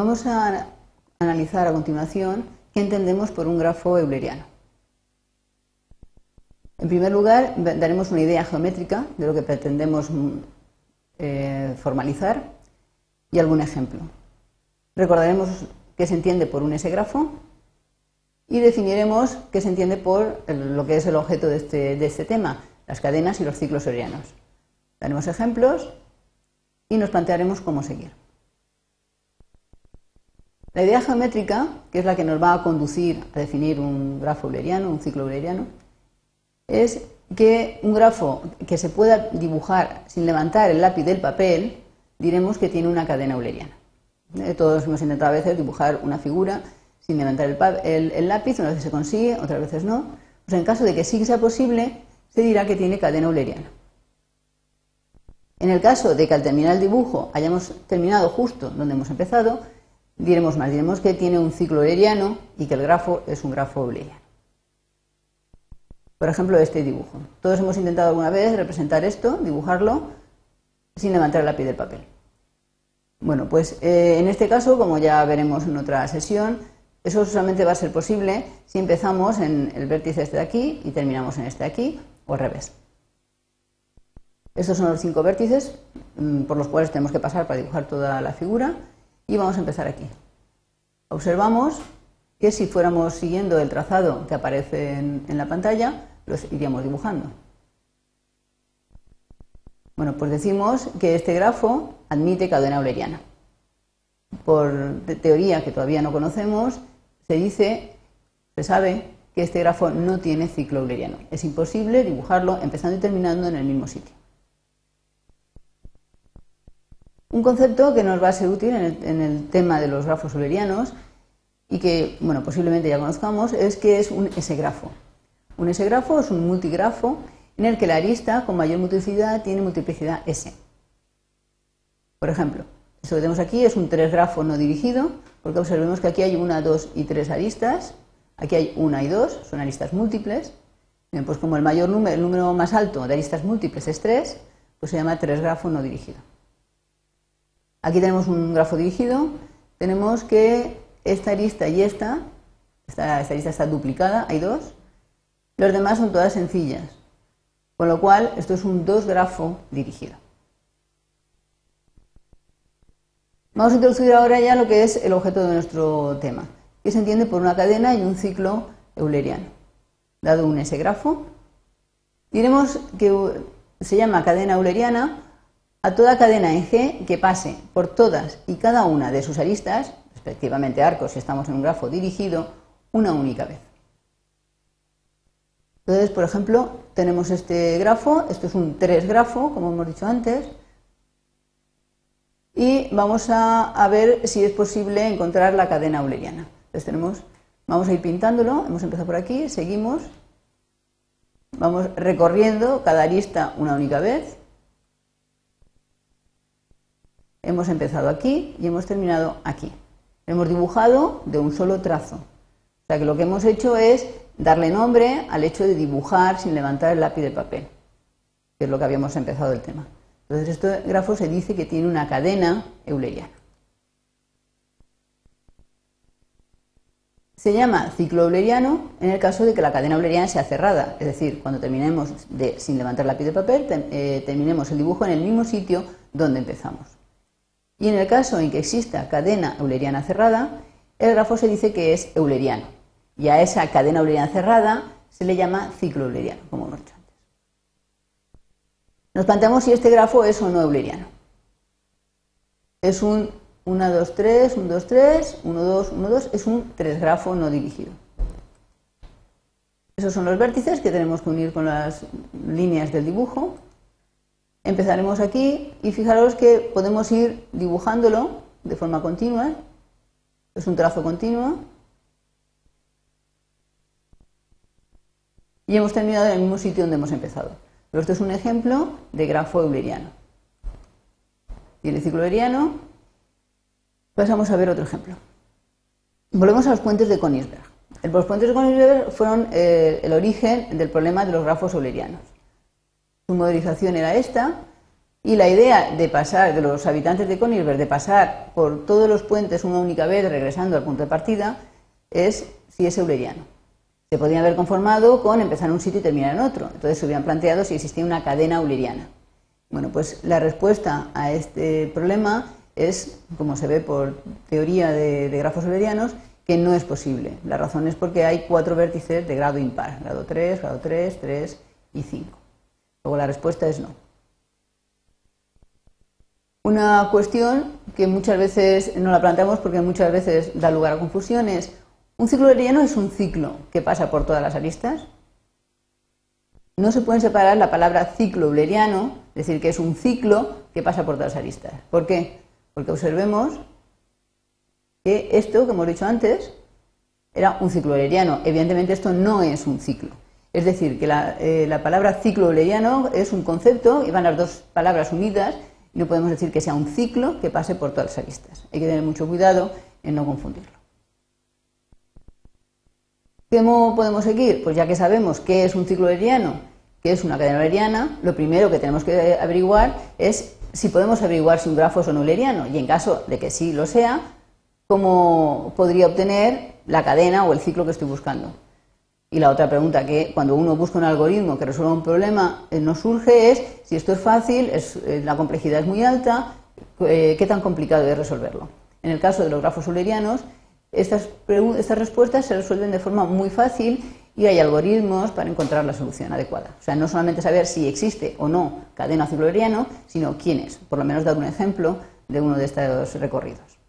Vamos a analizar a continuación qué entendemos por un grafo euleriano. En primer lugar, daremos una idea geométrica de lo que pretendemos mm, eh, formalizar y algún ejemplo. Recordaremos qué se entiende por un S-grafo y definiremos qué se entiende por lo que es el objeto de este, de este tema, las cadenas y los ciclos eulerianos. Daremos ejemplos y nos plantearemos cómo seguir. La idea geométrica, que es la que nos va a conducir a definir un grafo euleriano, un ciclo euleriano, es que un grafo que se pueda dibujar sin levantar el lápiz del papel, diremos que tiene una cadena euleriana. Eh, todos hemos intentado a veces dibujar una figura sin levantar el, lápiz, una vez se consigue, otras veces no. Pues en caso de que sí sea posible, se dirá que tiene cadena euleriana. En el caso de que al terminar el dibujo hayamos terminado justo donde hemos empezado, diremos más, diremos que tiene un ciclo euleriano y que el grafo es un grafo euleriano. Por ejemplo, este dibujo. Todos hemos intentado alguna vez representar esto, dibujarlo, sin levantar el lápiz del papel. Bueno, pues eh, en este caso, como ya veremos en otra sesión, eso solamente va a ser posible si empezamos en el vértice este de aquí y terminamos en este de aquí, o al revés. Estos son los cinco vértices mm, por los cuales tenemos que pasar para dibujar toda la figura y vamos a empezar aquí. Observamos que si fuéramos siguiendo el trazado que aparece en, la pantalla, los iríamos dibujando. Bueno, pues decimos que este grafo admite cadena euleriana. Por teoría que todavía no conocemos, se dice, se sabe que este grafo no tiene ciclo euleriano. Es imposible dibujarlo empezando y terminando en el mismo sitio. Un concepto que nos va a ser útil en el, tema de los grafos eulerianos y que, bueno, posiblemente ya conozcamos, es que es un S-grafo. Un S-grafo es un multigrafo en el que la arista con mayor multiplicidad tiene multiplicidad S. Por ejemplo, esto que tenemos aquí es un tres-grafo no dirigido, porque observemos que aquí hay una, dos y tres aristas, aquí hay una y dos, son aristas múltiples. Pues como el mayor número, el número más alto de aristas múltiples es 3, pues se llama tres-grafo no dirigido. Aquí tenemos un grafo dirigido, tenemos que esta arista y esta, esta, arista está duplicada, hay dos, los demás son todas sencillas, con lo cual esto es un dos grafo dirigido. Vamos a introducir ahora ya lo que es el objeto de nuestro tema, que se entiende por una cadena y un ciclo euleriano. Dado un S-grafo, diremos que se llama cadena euleriana a toda cadena en G que pase por todas y cada una de sus aristas, respectivamente arcos si estamos en un grafo dirigido, una única vez. Entonces, por ejemplo, tenemos este grafo, esto es un 3 grafo, como hemos dicho antes, y vamos a, ver si es posible encontrar la cadena euleriana. Entonces tenemos, vamos a ir pintándolo, hemos empezado por aquí, seguimos, vamos recorriendo cada arista una única vez, hemos empezado aquí y hemos terminado aquí. Hemos dibujado de un solo trazo. O sea que lo que hemos hecho es darle nombre al hecho de dibujar sin levantar el lápiz de papel, que es lo que habíamos empezado el tema. Entonces, este grafo se dice que tiene una cadena euleriana. Se llama ciclo euleriano en el caso de que la cadena euleriana sea cerrada, es decir, cuando terminemos de, sin levantar el lápiz de papel, eh, terminemos el dibujo en el mismo sitio donde empezamos. Y en el caso en que exista cadena euleriana cerrada, el grafo se dice que es euleriano. Y a esa cadena euleriana cerrada se le llama ciclo euleriano, como hemos dicho antes. Nos planteamos si este grafo es o no euleriano. Es un 1, 2, 3, 1, 2, 3, 1, 2, 1, 2, es un tres grafo no dirigido. Esos son los vértices que tenemos que unir con las líneas del dibujo. Empezaremos aquí y fijaros que podemos ir dibujándolo de forma continua. Es un trazo continuo. Y hemos terminado en el mismo sitio donde hemos empezado. Pero esto es un ejemplo de grafo euleriano. Y el ciclo euleriano, pasamos a ver otro ejemplo. Volvemos a los puentes de Königsberg. Los puentes de Königsberg fueron eh, el origen del problema de los grafos eulerianos. Su modelización era esta. Y la idea de pasar, de los habitantes de Konigsberg, de pasar por todos los puentes una única vez regresando al punto de partida, es si es euleriano. Se podrían haber conformado con empezar en un sitio y terminar en otro. Entonces se hubieran planteado si existía una cadena euleriana. Bueno, pues la respuesta a este problema es, como se ve por teoría de, grafos eulerianos, que no es posible. La razón es porque hay cuatro vértices de grado impar, grado 3, grado 3, 3 y 5. Luego la respuesta es no. Una cuestión que muchas veces no la planteamos porque muchas veces da lugar a confusiones. ¿Un ciclo euleriano es un ciclo que pasa por todas las aristas? No se pueden separar la palabra ciclo euleriano, es decir, que es un ciclo que pasa por todas las aristas. ¿Por qué? Porque observemos que esto que hemos dicho antes era un ciclo euleriano. Evidentemente esto no es un ciclo. Es decir, que la, eh, palabra ciclo euleriano es un concepto y van las dos palabras unidas y no podemos decir que sea un ciclo que pase por todas las aristas. Hay que tener mucho cuidado en no confundirlo. ¿Cómo podemos seguir? Pues ya que sabemos qué es un ciclo euleriano, qué es una cadena euleriana, lo primero que tenemos que averiguar es si podemos averiguar si un grafo es o no euleriano y en caso de que sí lo sea, cómo podría obtener la cadena o el ciclo que estoy buscando. Y la otra pregunta que cuando uno busca un algoritmo que resuelva un problema eh, nos surge es si esto es fácil, eh, la complejidad es muy alta, eh, qué tan complicado es resolverlo. En el caso de los grafos eulerianos, estas, estas respuestas se resuelven de forma muy fácil y hay algoritmos para encontrar la solución adecuada. O sea, no solamente saber si existe o no cadena euleriano, sino quién es. Por lo menos dar un ejemplo de uno de estos recorridos.